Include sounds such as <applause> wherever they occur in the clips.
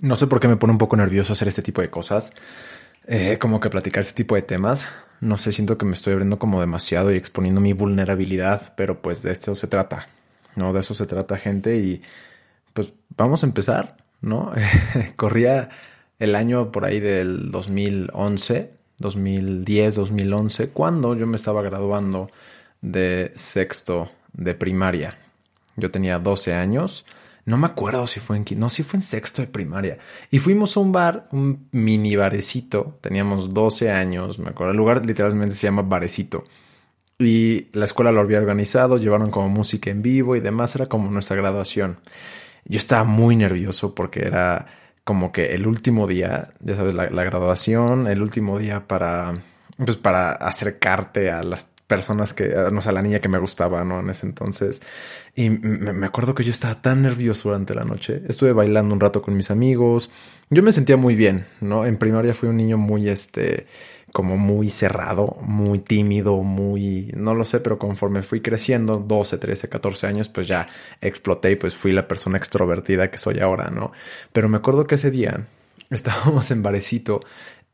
No sé por qué me pone un poco nervioso hacer este tipo de cosas. Eh, como que platicar este tipo de temas. No sé, siento que me estoy abriendo como demasiado y exponiendo mi vulnerabilidad, pero pues de esto se trata. No, de eso se trata gente y pues vamos a empezar, ¿no? <laughs> Corría el año por ahí del 2011, 2010, 2011, cuando yo me estaba graduando de sexto de primaria. Yo tenía 12 años no me acuerdo si fue en no, si fue en sexto de primaria. Y fuimos a un bar, un mini barecito. Teníamos 12 años, me acuerdo. El lugar literalmente se llama Barecito. Y la escuela lo había organizado, llevaron como música en vivo y demás. Era como nuestra graduación. Yo estaba muy nervioso porque era como que el último día, ya sabes, la, la graduación, el último día para, pues para acercarte a las personas que, no sé, la niña que me gustaba, ¿no? En ese entonces. Y me, acuerdo que yo estaba tan nervioso durante la noche. Estuve bailando un rato con mis amigos. Yo me sentía muy bien, ¿no? En primaria fui un niño muy, este, como muy cerrado, muy tímido, muy, no lo sé, pero conforme fui creciendo, 12, 13, 14 años, pues ya exploté y pues fui la persona extrovertida que soy ahora, ¿no? Pero me acuerdo que ese día <laughs> estábamos en Varecito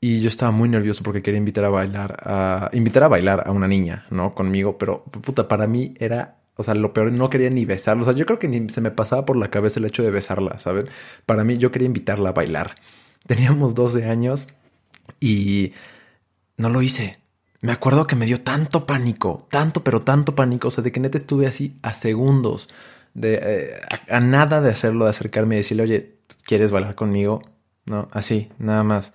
y yo estaba muy nervioso porque quería invitar a bailar a invitar a bailar a una niña, ¿no? Conmigo, pero puta, para mí era, o sea, lo peor no quería ni besarla, o sea, yo creo que ni se me pasaba por la cabeza el hecho de besarla, ¿saben? Para mí yo quería invitarla a bailar. Teníamos 12 años y no lo hice. Me acuerdo que me dio tanto pánico, tanto, pero tanto pánico, o sea, de que neta estuve así a segundos, de eh, a, a, nada de hacerlo, de acercarme y decirle, oye, ¿quieres bailar conmigo? No, así, nada más.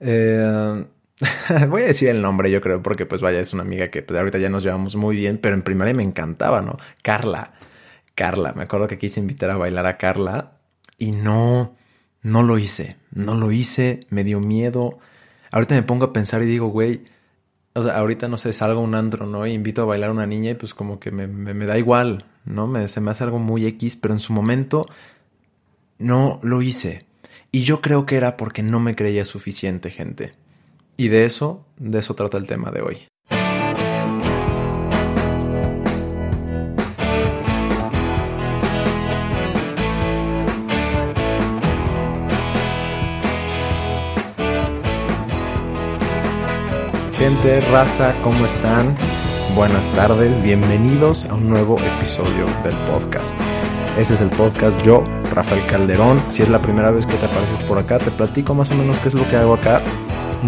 Eh, <laughs> voy a decir el nombre, yo creo, porque pues vaya, es una amiga que pues, ahorita ya nos llevamos muy bien, pero en primaria me encantaba, ¿no? Carla. Carla, me acuerdo que quise invitar a bailar a Carla y no, no lo hice, no lo hice, me dio miedo. Ahorita me pongo a pensar y digo, güey, o sea, ahorita no sé, salgo a un andro, ¿no? Y invito a bailar a una niña y pues como que me, me, me da igual, ¿no? Me, se me hace algo muy X, pero en su momento no lo hice. Y yo creo que era porque no me creía suficiente, gente. Y de eso, de eso trata el tema de hoy. Gente, raza, ¿cómo están? Buenas tardes, bienvenidos a un nuevo episodio del podcast. Este es el podcast Yo, Rafael Calderón. Si es la primera vez que te apareces por acá, te platico más o menos qué es lo que hago acá.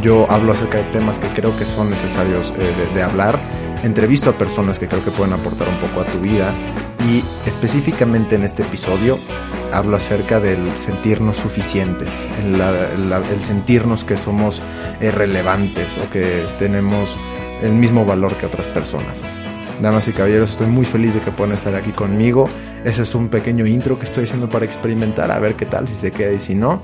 Yo hablo acerca de temas que creo que son necesarios eh, de, hablar. Entrevisto a personas que creo que pueden aportar un poco a tu vida. Y específicamente en este episodio hablo acerca del sentirnos suficientes, el, el sentirnos que somos eh, relevantes o que tenemos el mismo valor que otras personas. Damas y caballeros, estoy muy feliz de que puedan estar aquí conmigo. Ese es un pequeño intro que estoy haciendo para experimentar, a ver qué tal, si se queda y si no.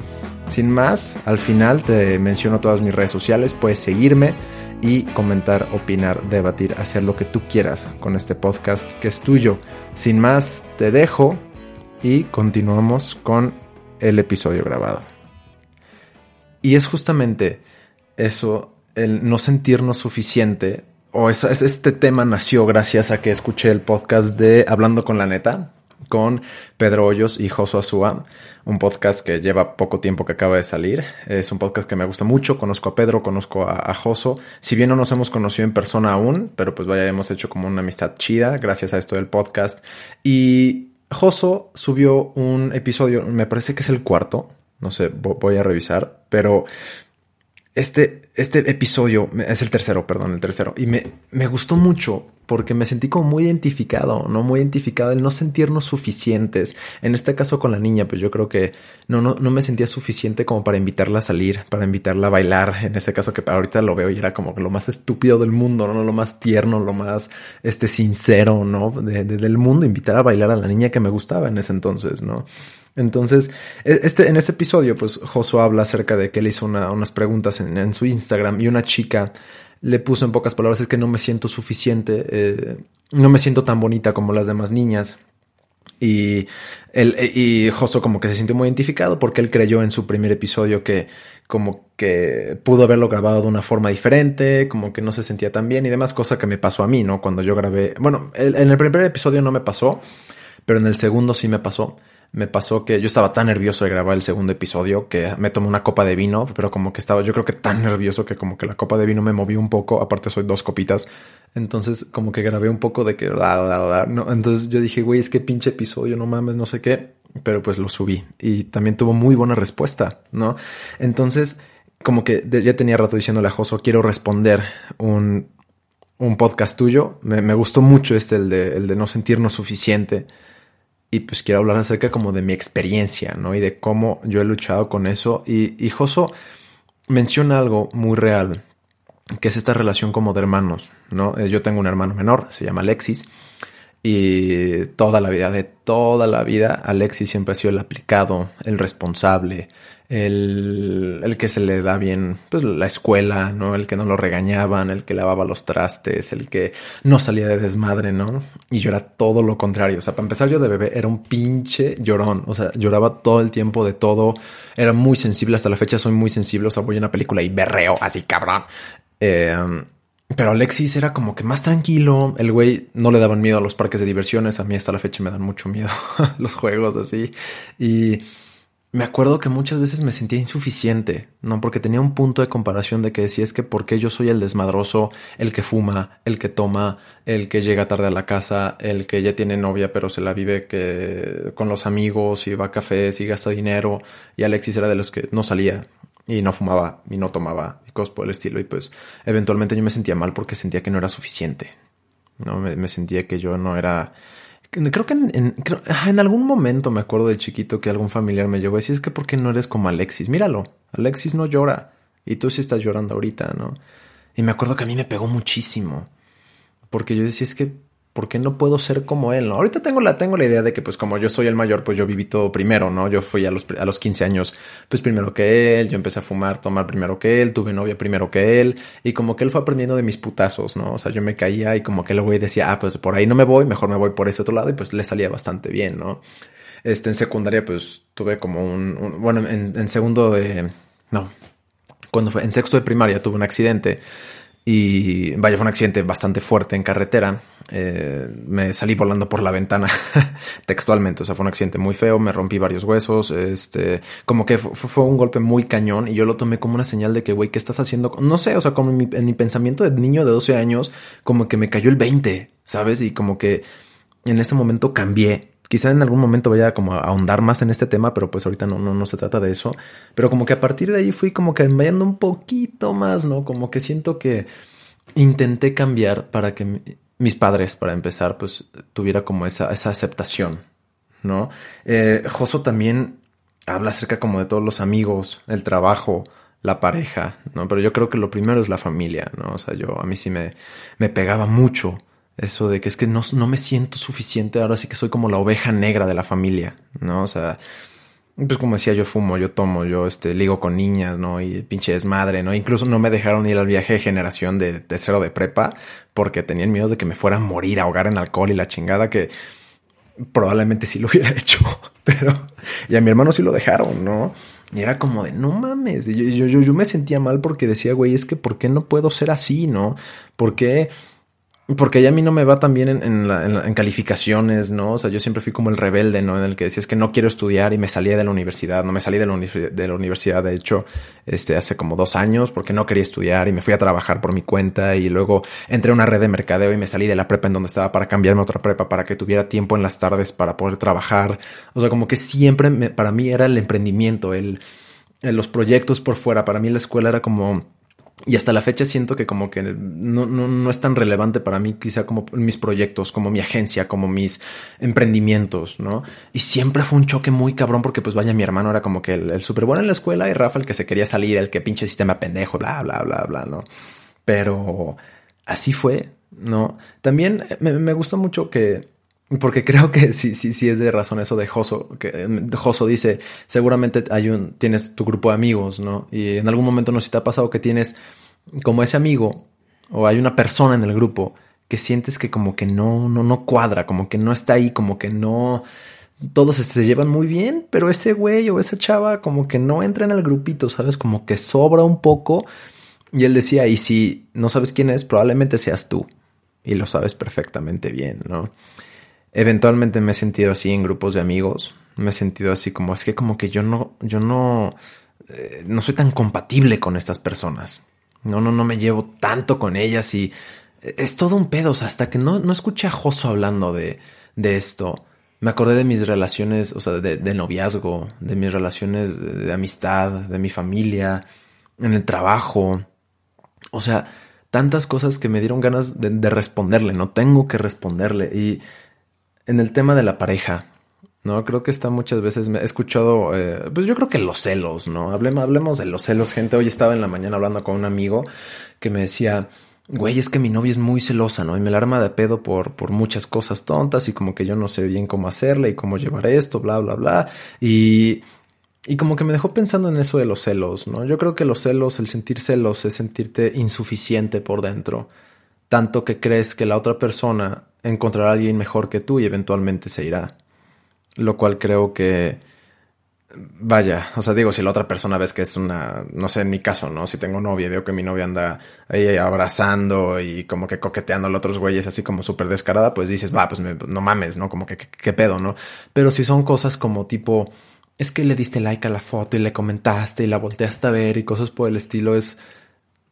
Sin más, al final te menciono todas mis redes sociales, puedes seguirme y comentar, opinar, debatir, hacer lo que tú quieras con este podcast que es tuyo. Sin más, te dejo y continuamos con el episodio grabado. Y es justamente eso, el no sentirnos suficiente o es, este tema nació gracias a que escuché el podcast de Hablando con la Neta con Pedro Hoyos y Joso Azúa, un podcast que lleva poco tiempo que acaba de salir. Es un podcast que me gusta mucho. Conozco a Pedro, conozco a, a Joso. Si bien no nos hemos conocido en persona aún, pero pues vaya, hemos hecho como una amistad chida gracias a esto del podcast. Y Joso subió un episodio, me parece que es el cuarto, no sé, voy a revisar, pero este, este episodio es el tercero, perdón, el tercero. Y me, me gustó mucho porque me sentí como muy identificado, ¿no? Muy identificado el no sentirnos suficientes. En este caso con la niña, pues yo creo que no, no, no me sentía suficiente como para invitarla a salir, para invitarla a bailar. En ese caso que ahorita lo veo y era como lo más estúpido del mundo, ¿no? Lo más tierno, lo más, este, sincero, ¿no? De, de, del mundo, invitar a bailar a la niña que me gustaba en ese entonces, ¿no? Entonces, este, en este episodio, pues Josué habla acerca de que él hizo una, unas preguntas en, su Instagram y una chica le puso en pocas palabras es que no me siento suficiente, eh, no me siento tan bonita como las demás niñas. Y, él, y Josué como que se sintió muy identificado porque él creyó en su primer episodio que como que pudo haberlo grabado de una forma diferente, como que no se sentía tan bien y demás, cosa que me pasó a mí, ¿no? Cuando yo grabé, bueno, en el primer episodio no me pasó, pero en el segundo sí me pasó me pasó que yo estaba tan nervioso de grabar el segundo episodio que me tomé una copa de vino, pero como que estaba yo creo que tan nervioso que como que la copa de vino me movió un poco, aparte soy dos copitas, entonces como que grabé un poco de que... no, entonces yo dije, güey, es que pinche episodio, no mames, no sé qué, pero pues lo subí y también tuvo muy buena respuesta, ¿no? Entonces como que ya tenía rato diciéndole a Joso, quiero responder un, un podcast tuyo, me, me, gustó mucho este, el de, el de no sentirnos suficiente y pues quiero hablar acerca como de mi experiencia, ¿no? Y de cómo yo he luchado con eso. Y, y Joso menciona algo muy real, que es esta relación como de hermanos, ¿no? Yo tengo un hermano menor, se llama Alexis, y toda la vida, de toda la vida, Alexis siempre ha sido el aplicado, el responsable, el, el, que se le da bien pues la escuela, ¿no? El que no lo regañaban, el que lavaba los trastes, el que no salía de desmadre, ¿no? Y yo era todo lo contrario. O sea, para empezar yo de bebé era un pinche llorón. O sea, lloraba todo el tiempo de todo. Era muy sensible. Hasta la fecha soy muy sensible. O sea, voy a una película y berreo así, cabrón. Eh, pero Alexis era como que más tranquilo. El güey no le daban miedo a los parques de diversiones. A mí hasta la fecha me dan mucho miedo <laughs> los juegos así. Y me acuerdo que muchas veces me sentía insuficiente, ¿no? Porque tenía un punto de comparación de que decía es que porque yo soy el desmadroso, el que fuma, el que toma, el que llega tarde a la casa, el que ya tiene novia pero se la vive que con los amigos y va a cafés y gasta dinero y Alexis era de los que no salía y no fumaba y no tomaba y cosas por el estilo y pues eventualmente yo me sentía mal porque sentía que no era suficiente, ¿no? me sentía que yo no era Creo que en, en, algún momento me acuerdo de chiquito que algún familiar me llegó a decir, es que ¿por qué no eres como Alexis? Míralo, Alexis no llora y tú sí estás llorando ahorita, ¿no? Y me acuerdo que a mí me pegó muchísimo, porque yo decía, es que ¿por qué no puedo ser como él? ¿no? Ahorita tengo la, tengo la idea de que pues como yo soy el mayor, pues yo viví todo primero, ¿no? Yo fui a los, a los 15 años pues primero que él, yo empecé a fumar, tomar primero que él, tuve novia primero que él y como que él fue aprendiendo de mis putazos, ¿no? O sea, yo me caía y como que el güey decía, ah, pues por ahí no me voy, mejor me voy por ese otro lado y pues le salía bastante bien, ¿no? Este, en secundaria pues tuve como un, bueno, en, en segundo de, no, cuando fue, en sexto de primaria tuve un accidente y vaya, fue un accidente bastante fuerte en carretera. Eh, me salí volando por la ventana <laughs> textualmente. O sea, fue un accidente muy feo. Me rompí varios huesos. Este, como que fue, un golpe muy cañón. Y yo lo tomé como una señal de que, güey, ¿qué estás haciendo? No sé, o sea, como en mi, en mi pensamiento de niño de 12 años, como que me cayó el 20, ¿sabes? Y como que en ese momento cambié Quizá en algún momento vaya como a ahondar más en este tema, pero pues ahorita no, no, no se trata de eso. Pero como que a partir de ahí fui como que vayando un poquito más, ¿no? Como que siento que intenté cambiar para que mis padres, para empezar, pues tuviera como esa, esa aceptación, ¿no? Eh, Joso también habla acerca como de todos los amigos, el trabajo, la pareja, ¿no? Pero yo creo que lo primero es la familia, ¿no? O sea, yo a mí sí me, me pegaba mucho eso de que es que no, no me siento suficiente, ahora sí que soy como la oveja negra de la familia, ¿no? O sea, pues como decía, yo fumo, yo tomo, yo este, ligo con niñas, ¿no? Y pinche desmadre, ¿no? Incluso no me dejaron ir al viaje de generación de, de cero de prepa porque tenían miedo de que me fuera a morir, ahogar en alcohol y la chingada que probablemente sí lo <laughs> hubiera hecho, pero y a mi hermano sí lo dejaron, ¿no? Y era como de, no mames, yo, yo, yo, yo me sentía mal porque decía, güey, es que ¿por qué no puedo ser así, ¿no? ¿Por qué? Porque ya a mí no me va tan bien en, en, calificaciones, ¿no? O sea, yo siempre fui como el rebelde, ¿no? En el que decías que no quiero estudiar y me salía de la universidad. No me salí de la, de la universidad, de hecho, este, hace como dos años porque no quería estudiar y me fui a trabajar por mi cuenta y luego entré a una red de mercadeo y me salí de la prepa en donde estaba para cambiarme a otra prepa para que tuviera tiempo en las tardes para poder trabajar. O sea, como que siempre para mí era el emprendimiento, el, los proyectos por fuera. Para mí la escuela era como y hasta la fecha siento que como que no, no, no, es tan relevante para mí quizá como mis proyectos, como mi agencia, como mis emprendimientos, ¿no? Y siempre fue un choque muy cabrón porque pues vaya mi hermano era como que el, el súper bueno en la escuela y Rafa el que se quería salir, el que pinche sistema pendejo, bla, bla, bla, bla, ¿no? Pero así fue, ¿no? También me, me gustó mucho que porque creo que sí, sí, sí es de razón eso de Joso, que Joso dice, seguramente hay un, tienes tu grupo de amigos, ¿no? Y en algún momento no sé si te ha pasado que tienes como ese amigo o hay una persona en el grupo que sientes que como que no, no, no cuadra, como que no está ahí, como que no, todos se llevan muy bien, pero ese güey o esa chava como que no entra en el grupito, ¿sabes? Como que sobra un poco. Y él decía, y si no sabes quién es, probablemente seas tú. Y lo sabes perfectamente bien, ¿no? Eventualmente me he sentido así en grupos de amigos, Me he sentido así como, es que como que yo no, yo no, eh, no soy tan compatible con estas personas. No, no, no me llevo tanto con ellas y es todo un pedo. O sea, hasta que no, no escuché a Joso hablando de, de esto, me acordé de mis relaciones, o sea, de, de noviazgo, de mis relaciones de, amistad, de mi familia, en el trabajo. O sea, tantas cosas que me dieron ganas de responderle, no tengo que responderle. Y en el tema de la pareja, ¿no? Creo que está muchas veces, me he escuchado, eh, pues yo creo que los celos, ¿no? Hablemos, hablemos de los celos, gente. Hoy estaba en la mañana hablando con un amigo que me decía, güey, es que mi novia es muy celosa, ¿no? Y me la arma de pedo por, por muchas cosas tontas y como que yo no sé bien cómo hacerle y cómo llevar esto, bla, bla, bla. Y, y como que me dejó pensando en eso de los celos, ¿no? Yo creo que los celos, el sentir celos es sentirte insuficiente por dentro. Tanto que crees que la otra persona encontrará a alguien mejor que tú y eventualmente se irá. Lo cual creo que Vaya, o sea, digo, si la otra persona ves que es una, no sé, en mi caso, ¿no? Si tengo novia, veo que mi novia anda ahí abrazando y como que coqueteando a los otros güeyes así como súper descarada, pues dices, va, pues no mames, ¿no? Como que qué pedo, ¿no? Pero si son cosas como tipo, es que le diste like a la foto y le comentaste y la volteaste a ver y cosas por el estilo, es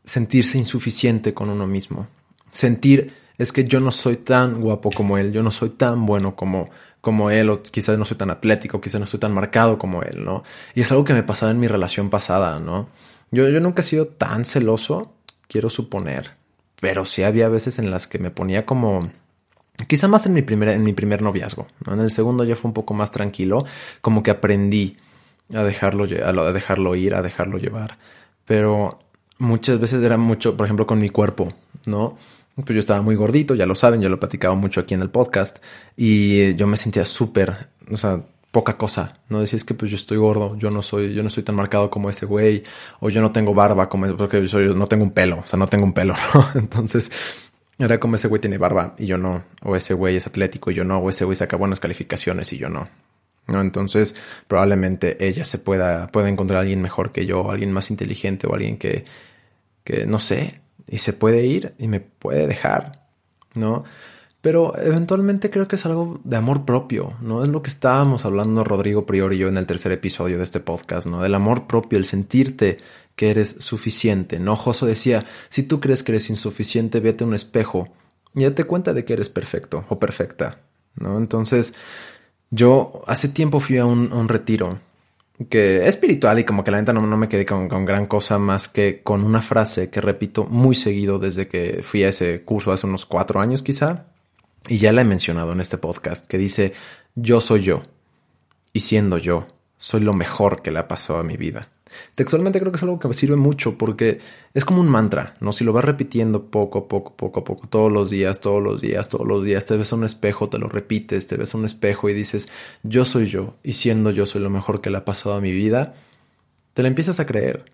sentirse insuficiente con uno mismo. Sentir, es que yo no soy tan guapo como él, yo no soy tan bueno como como él, o quizás no soy tan atlético, quizás no soy tan marcado como él, ¿no? Y es algo que me pasaba en mi relación pasada, ¿no? Yo, yo nunca he sido tan celoso, quiero suponer, pero sí había veces en las que me ponía como... Quizá más en mi primer, en mi primer noviazgo, ¿no? En el segundo ya fue un poco más tranquilo, como que aprendí a dejarlo, a dejarlo ir, a dejarlo llevar. Pero muchas veces era mucho, por ejemplo, con mi cuerpo, ¿no? Pues yo estaba muy gordito, ya lo saben, yo lo he platicado mucho aquí en el podcast y yo me sentía súper, o sea, poca cosa, no decís que pues yo estoy gordo, yo no soy, yo no soy tan marcado como ese güey, o yo no tengo barba como ese, porque yo no tengo un pelo, o sea, no tengo un pelo, <laughs> ¿no? Entonces, era como ese güey tiene barba y yo no, o ese güey es atlético y yo no, o ese güey saca buenas calificaciones y yo no. ¿No? Entonces, probablemente ella se pueda, pueda encontrar a alguien mejor que yo, alguien más inteligente o alguien que, que no sé, y se puede ir y me puede dejar, ¿no? Pero eventualmente creo que es algo de amor propio, ¿no? Es lo que estábamos hablando Rodrigo Priori y yo en el tercer episodio de este podcast, ¿no? Del amor propio, el sentirte que eres suficiente, ¿no? Joso decía, si tú crees que eres insuficiente, vete a un espejo y date cuenta de que eres perfecto o perfecta, ¿no? Entonces, yo hace tiempo fui a un retiro que es espiritual y como que la neta no, no me quedé con, con, gran cosa más que con una frase que repito muy seguido desde que fui a ese curso hace unos cuatro años quizá, y ya la he mencionado en este podcast, que dice, yo soy yo, y siendo yo, soy lo mejor que le ha pasado a mi vida. Textualmente creo que es algo que me sirve mucho porque es como un mantra, ¿no? Si lo vas repitiendo poco a poco, poco a poco, todos los días, todos los días, todos los días, te ves a un espejo, te lo repites, te ves a un espejo y dices, yo soy yo, y siendo yo soy lo mejor que le ha pasado a mi vida, te la empiezas a creer.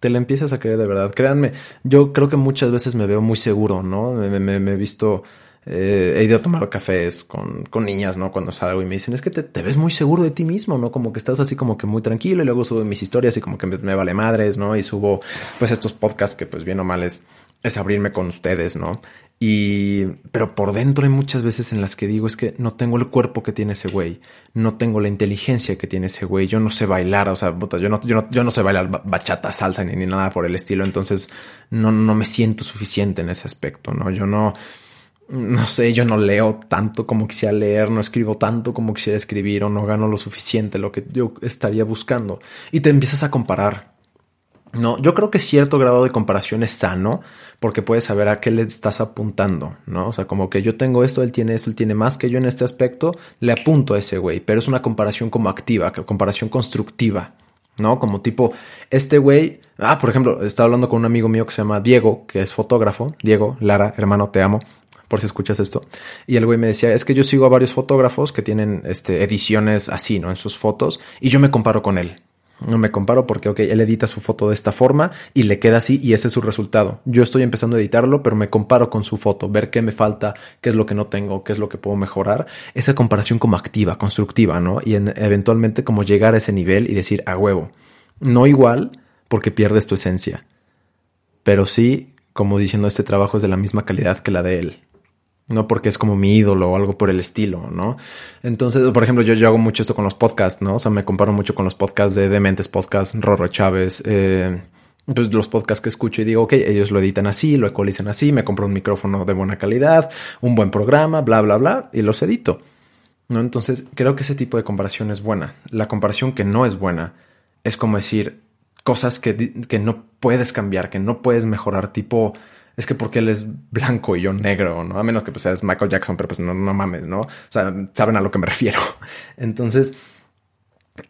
Te la empiezas a creer de verdad. Créanme, yo creo que muchas veces me veo muy seguro, ¿no? Me, me, me he visto eh, he ido a tomar cafés con, con, niñas, ¿no? Cuando salgo y me dicen, es que te, ves muy seguro de ti mismo, ¿no? Como que estás así como que muy tranquilo y luego subo mis historias y como que me, vale madres, ¿no? Y subo pues estos podcasts que pues bien o mal es, es abrirme con ustedes, ¿no? Y, pero por dentro hay muchas veces en las que digo es que no tengo el cuerpo que tiene ese güey, no tengo la inteligencia que tiene ese güey, yo no sé bailar, o sea, yo no, yo no, yo no sé bailar bachata, salsa ni, ni nada por el estilo, entonces no, no me siento suficiente en ese aspecto, ¿no? Yo no, no sé, yo no leo tanto como quisiera leer, no escribo tanto como quisiera escribir o no gano lo suficiente, lo que yo estaría buscando. Y te empiezas a comparar. No, yo creo que cierto grado de comparación es sano porque puedes saber a qué le estás apuntando, ¿no? O sea, como que yo tengo esto, él tiene esto, él tiene más que yo en este aspecto, le apunto a ese güey, pero es una comparación como activa, comparación constructiva, ¿no? Como tipo, este güey, ah, por ejemplo, estaba hablando con un amigo mío que se llama Diego, que es fotógrafo, Diego, Lara, hermano, te amo, por si escuchas esto. Y el güey me decía, es que yo sigo a varios fotógrafos que tienen este, ediciones así, ¿no? En sus fotos, y yo me comparo con él. No me comparo porque, ok, él edita su foto de esta forma y le queda así y ese es su resultado. Yo estoy empezando a editarlo, pero me comparo con su foto, ver qué me falta, qué es lo que no tengo, qué es lo que puedo mejorar. Esa comparación como activa, constructiva, ¿no? Y eventualmente como llegar a ese nivel y decir, a huevo. No igual porque pierdes tu esencia, pero sí como diciendo este trabajo es de la misma calidad que la de él. No porque es como mi ídolo o algo por el estilo, ¿no? Entonces, por ejemplo, yo, yo hago mucho esto con los podcasts, ¿no? O sea, me comparo mucho con los podcasts de Dementes Podcast, Rorro Chávez, eh, pues los podcasts que escucho y digo, ok, ellos lo editan así, lo ecualizan así, me compro un micrófono de buena calidad, un buen programa, bla, bla, bla, y los edito. ¿No? Entonces, creo que ese tipo de comparación es buena. La comparación que no es buena es como decir cosas que, que no puedes cambiar, que no puedes mejorar, tipo, es que porque él es blanco y yo negro, ¿no? A menos que pues seas Michael Jackson, pero pues no, no mames, ¿no? O sea, saben a lo que me refiero. <laughs> Entonces,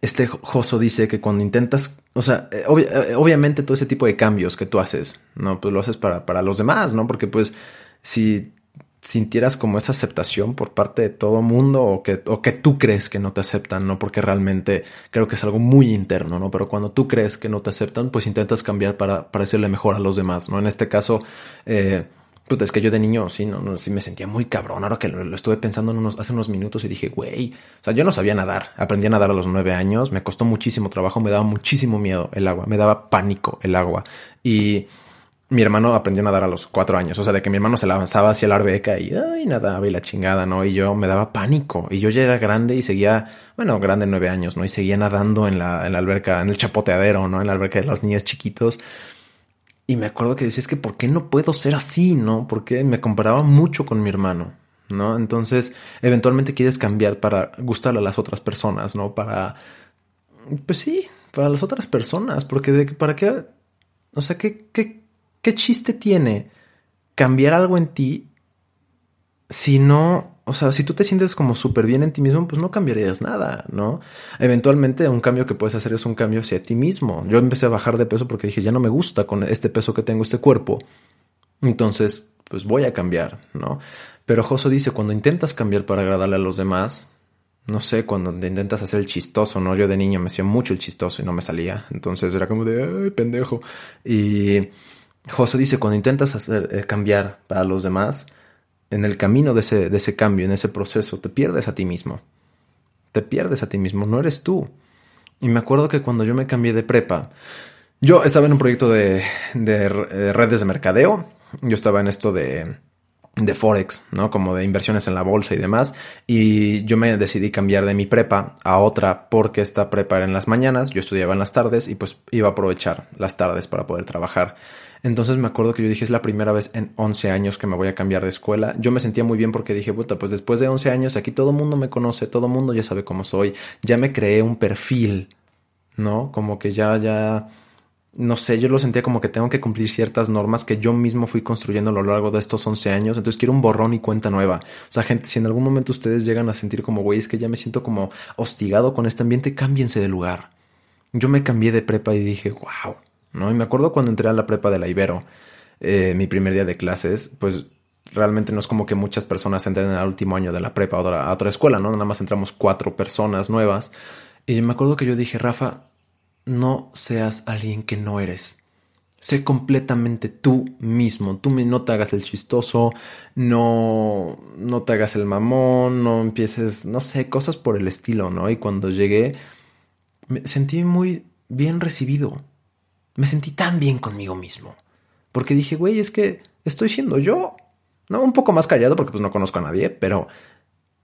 este Joso dice que cuando intentas, o sea, eh, eh, obviamente todo ese tipo de cambios que tú haces, ¿no? Pues lo haces para, para los demás, ¿no? Porque pues si sintieras como esa aceptación por parte de todo mundo o que, o que tú crees que no te aceptan, ¿no? Porque realmente creo que es algo muy interno, ¿no? Pero cuando tú crees que no te aceptan, pues intentas cambiar para parecerle mejor a los demás, ¿no? En este caso, eh, es que yo de niño sí, no, no, sí me sentía muy cabrón. Ahora que lo, estuve pensando unos, hace unos minutos y dije, güey, o sea, yo no sabía nadar. Aprendí a nadar a los nueve años. Me costó muchísimo trabajo. Me daba muchísimo miedo el agua. Me daba pánico el agua. Y mi hermano aprendió a nadar a los cuatro años. O sea, de que mi hermano se lanzaba hacia la arbeca y nadaba y la chingada, ¿no? Y yo me daba pánico. Y yo ya era grande y seguía, bueno, grande nueve años, ¿no? Y seguía nadando en la, la alberca, en el chapoteadero, ¿no? En la alberca de los niños chiquitos. Y me acuerdo que decía, es que ¿por qué no puedo ser así, no? Porque me comparaba mucho con mi hermano, ¿no? Entonces, eventualmente quieres cambiar para gustarle a las otras personas, ¿no? Para, pues sí, para las otras personas, porque de, ¿para qué? O sea, ¿qué, qué, qué chiste tiene cambiar algo en ti si no o sea, si tú te sientes como súper bien en ti mismo, pues no cambiarías nada, ¿no? Eventualmente un cambio que puedes hacer es un cambio hacia ti mismo. Yo empecé a bajar de peso porque dije, ya no me gusta con este peso que tengo, este cuerpo. Entonces, pues voy a cambiar, ¿no? Pero Joso dice, cuando intentas cambiar para agradarle a los demás, no sé, cuando intentas hacer el chistoso, ¿no? Yo de niño me hacía mucho el chistoso y no me salía. Entonces era como de, pendejo. Y Joso dice, cuando intentas hacer, eh, cambiar para los demás, en el camino de ese, de ese cambio, en ese proceso, te pierdes a ti mismo. Te pierdes a ti mismo, no eres tú. Y me acuerdo que cuando yo me cambié de prepa, yo estaba en un proyecto de, de, redes de mercadeo, yo estaba en esto de, de Forex, ¿no? Como de inversiones en la bolsa y demás. Y yo me decidí cambiar de mi prepa a otra porque esta prepa era en las mañanas, yo estudiaba en las tardes y pues iba a aprovechar las tardes para poder trabajar. Entonces me acuerdo que yo dije, es la primera vez en 11 años que me voy a cambiar de escuela. Yo me sentía muy bien porque dije, puta, pues después de 11 años aquí todo el mundo me conoce, todo el mundo ya sabe cómo soy, ya me creé un perfil, ¿no? Como que ya, ya, no sé, yo lo sentía como que tengo que cumplir ciertas normas que yo mismo fui construyendo a lo largo de estos 11 años. Entonces quiero un borrón y cuenta nueva. O sea, gente, si en algún momento ustedes llegan a sentir como, güey, es que ya me siento como hostigado con este ambiente, cámbiense de lugar. Yo me cambié de prepa y dije, wow ¿no? Y me acuerdo cuando entré a la prepa de la Ibero, eh, mi primer día de clases, pues realmente no es como que muchas personas entren en el último año de la prepa a otra escuela, ¿no? Nada más entramos cuatro personas nuevas. Y me acuerdo que yo dije, Rafa, no seas alguien que no eres. Sé completamente tú mismo. Tú no te hagas el chistoso, no, no te hagas el mamón, no empieces, no sé, cosas por el estilo, ¿no? Y cuando llegué, me sentí muy bien recibido me sentí tan bien conmigo mismo. Porque dije, güey, es que estoy siendo yo. No, un poco más callado porque pues no conozco a nadie, pero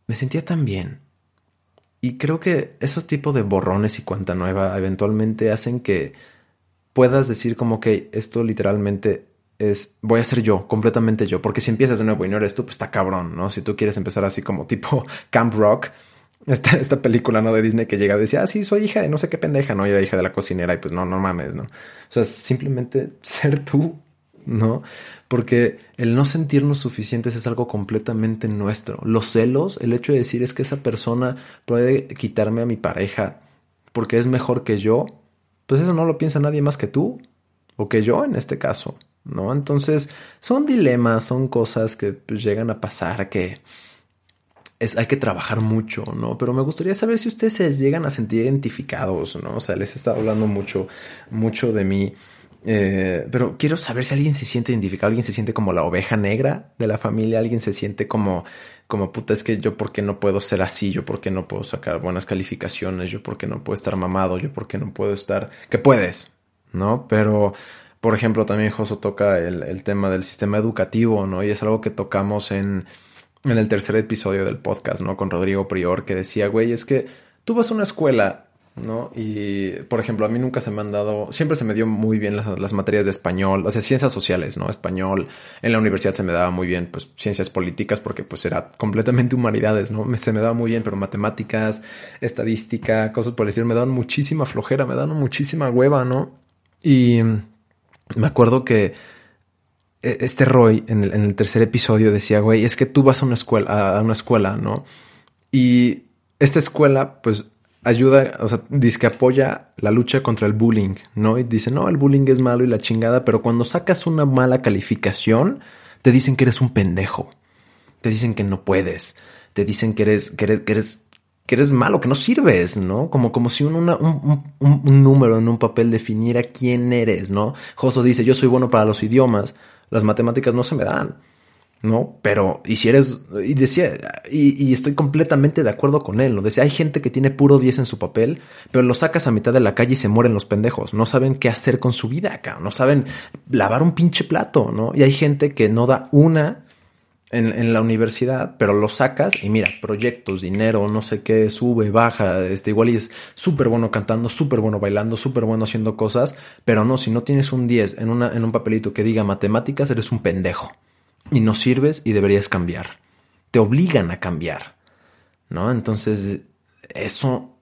me sentía tan bien. Y creo que esos tipos de borrones y cuenta nueva eventualmente hacen que puedas decir como que esto literalmente es voy a ser yo, completamente yo, porque si empiezas de nuevo y no eres tú, pues está cabrón, ¿no? Si tú quieres empezar así como tipo <laughs> Camp Rock, esta, esta película, ¿no? De Disney que llega y decía, ah, sí, soy hija de no sé qué pendeja, ¿no? Y era hija de la cocinera y pues no, no mames, ¿no? O sea, simplemente <laughs> ser tú, ¿no? Porque el no sentirnos suficientes es algo completamente nuestro. Los celos, el hecho de decir es que esa persona puede quitarme a mi pareja porque es mejor que yo, pues eso no lo piensa nadie más que tú o que yo en este caso, ¿no? Entonces son dilemas, son cosas que pues, llegan a pasar que es, hay que trabajar mucho, ¿no? Pero me gustaría saber si ustedes se llegan a sentir identificados, ¿no? O sea, les he estado hablando mucho, mucho de mí. Eh, pero quiero saber si alguien se siente identificado, alguien se siente como la oveja negra de la familia, alguien se siente como, como puta, es que yo por qué no puedo ser así, yo por qué no puedo sacar buenas calificaciones, yo por qué no puedo estar mamado, yo por qué no puedo estar, que puedes, ¿no? Pero, por ejemplo, también Joso toca el, el tema del sistema educativo, ¿no? Y es algo que tocamos en, en el tercer episodio del podcast, ¿no? Con Rodrigo Prior, que decía, güey, es que tú vas a una escuela ¿no? Y, por ejemplo, a mí nunca se me han dado, siempre se me dio muy bien las, materias de español, o sea, ciencias sociales, ¿no? Español, en la universidad se me daba muy bien, pues, ciencias políticas, porque pues era completamente humanidades, ¿no? Se me daba muy bien, pero matemáticas, estadística, cosas por decir, me daban muchísima flojera, me daban muchísima hueva, ¿no? Y me acuerdo que e, este Roy, en el, en el tercer episodio, decía, güey, es que tú vas a una escuela, a una escuela, ¿no? Y esta escuela, pues, ayuda, o sea, dice que apoya la lucha contra el bullying, ¿no? Y dice, no, el bullying es malo y la chingada, pero cuando sacas una mala calificación, te dicen que eres un pendejo, te dicen que no puedes, te dicen que eres, que eres, que eres, que eres malo, que no sirves, ¿no? Como, como si un, un, un, número en un papel definiera quién eres, ¿no? Joso dice, yo soy bueno para los idiomas, las matemáticas no se me dan. ¿No? Pero, y si eres, y decía, y, estoy completamente de acuerdo con él, ¿no? Decía, hay gente que tiene puro 10 en su papel, pero lo sacas a mitad de la calle y se mueren los pendejos, no saben qué hacer con su vida acá, no saben lavar un pinche plato, ¿no? Y hay gente que no da una en, la universidad, pero lo sacas y mira, proyectos, dinero, no sé qué, sube, baja, este, igual y es súper bueno cantando, súper bueno bailando, súper bueno haciendo cosas, pero no, si no tienes un 10 en, una, en un papelito que diga matemáticas, eres un pendejo y no sirves y deberías cambiar. Te obligan a cambiar, ¿no? Entonces, eso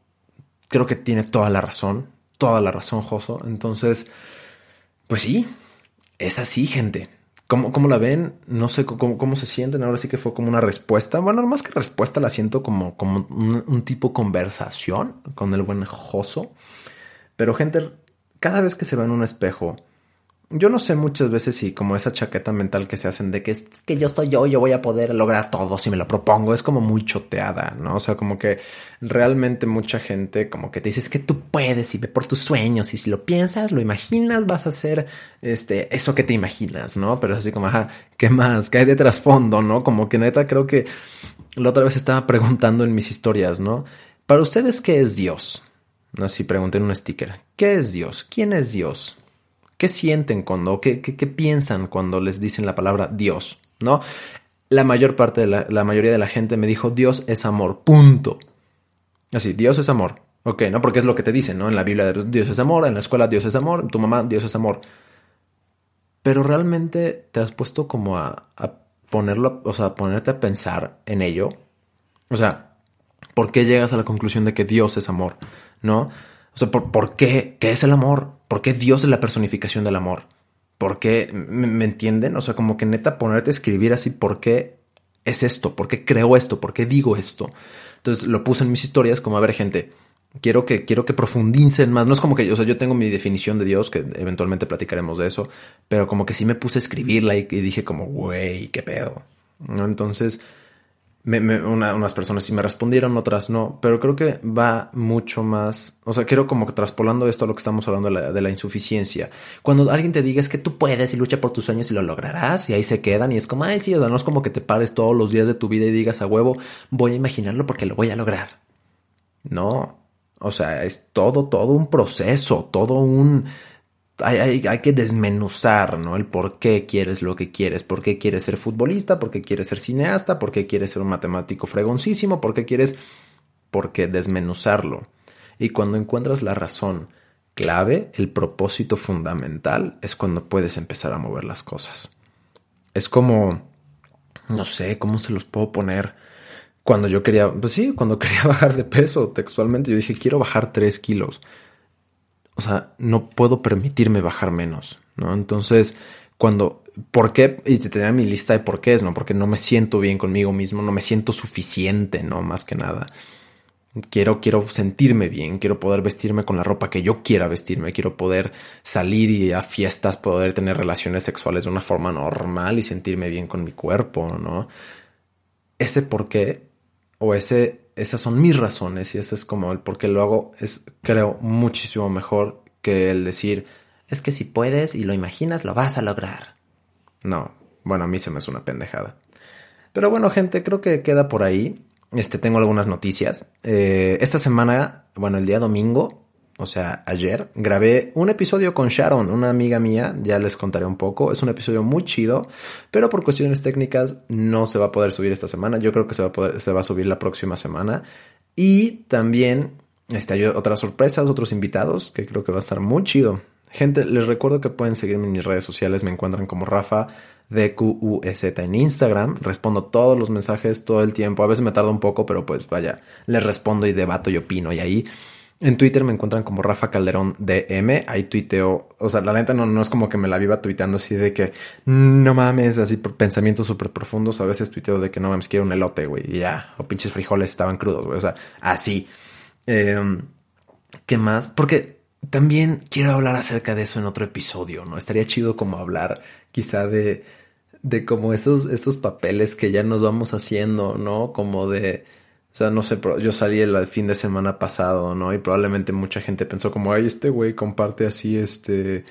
creo que tiene toda la razón, toda la razón, Joso. Entonces, pues sí, es así, gente. ¿Cómo, cómo la ven? No sé cómo, cómo, se sienten. Ahora sí que fue como una respuesta. Bueno, más que respuesta, la siento como, como un, un tipo conversación con el buen Joso. Pero, gente, cada vez que se ve en un espejo, yo no sé muchas veces si como esa chaqueta mental que se hacen de que es que yo soy yo, yo voy a poder lograr todo si me lo propongo, es como muy choteada, ¿no? O sea, como que realmente mucha gente como que te dice que tú puedes y ve por tus sueños y si lo piensas, lo imaginas, vas a hacer este, eso que te imaginas, ¿no? Pero así como, ajá, ¿qué más? ¿Qué hay de trasfondo, no? Como que neta creo que la otra vez estaba preguntando en mis historias, ¿no? Para ustedes, ¿qué es Dios? No, si pregunté en un sticker, ¿qué es Dios? ¿Quién es Dios? ¿Qué sienten cuando, qué, qué, piensan cuando les dicen la palabra Dios? ¿No? La mayor parte de la, la mayoría de la gente me dijo Dios es amor, punto. Así, Dios es amor. Ok, ¿no? Porque es lo que te dicen, ¿no? En la Biblia Dios es amor, en la escuela Dios es amor, tu mamá Dios es amor. Pero realmente te has puesto como a, a ponerlo, o sea, a ponerte a pensar en ello. O sea, ¿por qué llegas a la conclusión de que Dios es amor? ¿No? O sea, ¿por, qué? ¿Qué es el amor? ¿Por qué Dios es la personificación del amor? ¿Por qué? ¿Me, entienden? O sea, como que neta ponerte a escribir así, ¿por qué es esto? ¿Por qué creo esto? ¿Por qué digo esto? Entonces lo puse en mis historias como, a ver, gente, quiero que, quiero que profundicen más. No es como que, o sea, yo tengo mi definición de Dios, que eventualmente platicaremos de eso, pero como que sí me puse a escribirla y, y dije como, güey, qué pedo. ¿No? Entonces, unas personas sí me respondieron, otras no, pero creo que va mucho más, o sea, quiero como que traspolando esto a lo que estamos hablando de la, insuficiencia. Cuando alguien te diga es que tú puedes y lucha por tus sueños y lo lograrás y ahí se quedan y es como, ay, sí, o sea, no es como que te pares todos los días de tu vida y digas a huevo, voy a imaginarlo porque lo voy a lograr. No, o sea, es todo, todo un proceso, todo un hay, que desmenuzar, ¿no? El por qué quieres lo que quieres, por qué quieres ser futbolista, por qué quieres ser cineasta, por qué quieres ser un matemático fregoncísimo, por qué quieres, por qué desmenuzarlo. Y cuando encuentras la razón clave, el propósito fundamental, es cuando puedes empezar a mover las cosas. Es como, no sé, ¿cómo se los puedo poner? Cuando yo quería, pues sí, cuando <laughs> quería bajar de peso textualmente, yo dije, quiero bajar tres kilos o sea, no puedo permitirme bajar menos, ¿no? Entonces, cuando, ¿por qué? Y te tenía mi lista de por qué es, ¿no? Porque no me siento bien conmigo mismo, no me siento suficiente, ¿no? Más que nada. Quiero, quiero sentirme bien, quiero poder vestirme con la ropa que yo quiera vestirme, quiero poder salir y a fiestas, poder tener relaciones sexuales de una forma normal y sentirme bien con mi cuerpo, ¿no? Ese por qué o ese esas son mis razones y ese es como el por qué lo hago, es creo muchísimo mejor que el decir, es que si puedes y lo imaginas, lo vas a lograr. No, bueno, a mí se me es una pendejada. Pero bueno, gente, creo que queda por ahí. Este, tengo algunas noticias. Eh, esta semana, bueno, el día domingo, o sea, ayer, grabé un episodio con Sharon, una amiga mía, ya les contaré un poco. Es un episodio muy chido, pero por cuestiones técnicas no se va a poder subir esta semana. Yo creo que se va a, poder, subir la próxima semana. Y también este, hay otras sorpresas, otros invitados, que creo que va a estar muy chido. Gente, les recuerdo que pueden seguirme en mis redes sociales, me encuentran como Rafa DQUZ en Instagram. Respondo todos los mensajes todo el tiempo. A veces me tarda un poco, pero pues vaya, les respondo y debato y opino. Y ahí en Twitter me encuentran como Rafa Calderón DM. Ahí tuiteo. O sea, la neta no, no es como que me la viva tuiteando así de que no mames, así por pensamientos súper profundos. A veces tuiteo de que no mames, quiero un elote, güey. Y ya, o pinches frijoles estaban crudos, güey. O sea, así. Em, ¿Qué más? Porque también quiero hablar acerca de eso en otro episodio, ¿no? Estaría chido como hablar quizá de, de como esos, esos papeles que ya nos vamos haciendo, ¿no? Como de sea, no sé, yo salí el fin de semana pasado, ¿no? Y probablemente mucha gente pensó como, ay, este güey comparte así, este,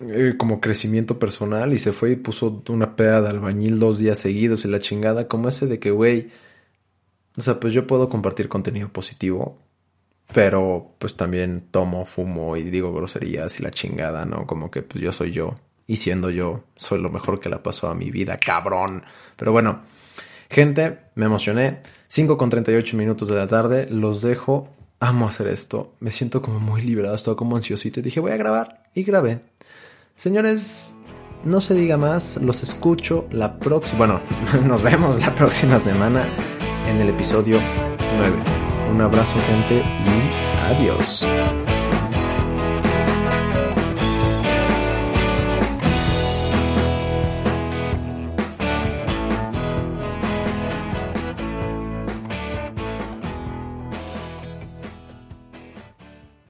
eh, como crecimiento personal y se fue y puso una peda de albañil dos días seguidos y la chingada, como ese de que, güey, o sea, pues yo puedo compartir contenido positivo, pero pues también tomo, fumo y digo groserías y la chingada, ¿no? Como que pues yo soy yo y siendo yo, soy lo mejor que le pasó a mi vida, cabrón. Pero bueno, gente, me emocioné. 5 con 38 minutos de la tarde, los dejo. Amo hacer esto. Me siento como muy liberado, estoy como ansiosito y dije voy a grabar y grabé. Señores, no se diga más, los escucho la próxima. Bueno, <laughs> nos vemos la próxima semana en el episodio 9. Un abrazo gente y adiós.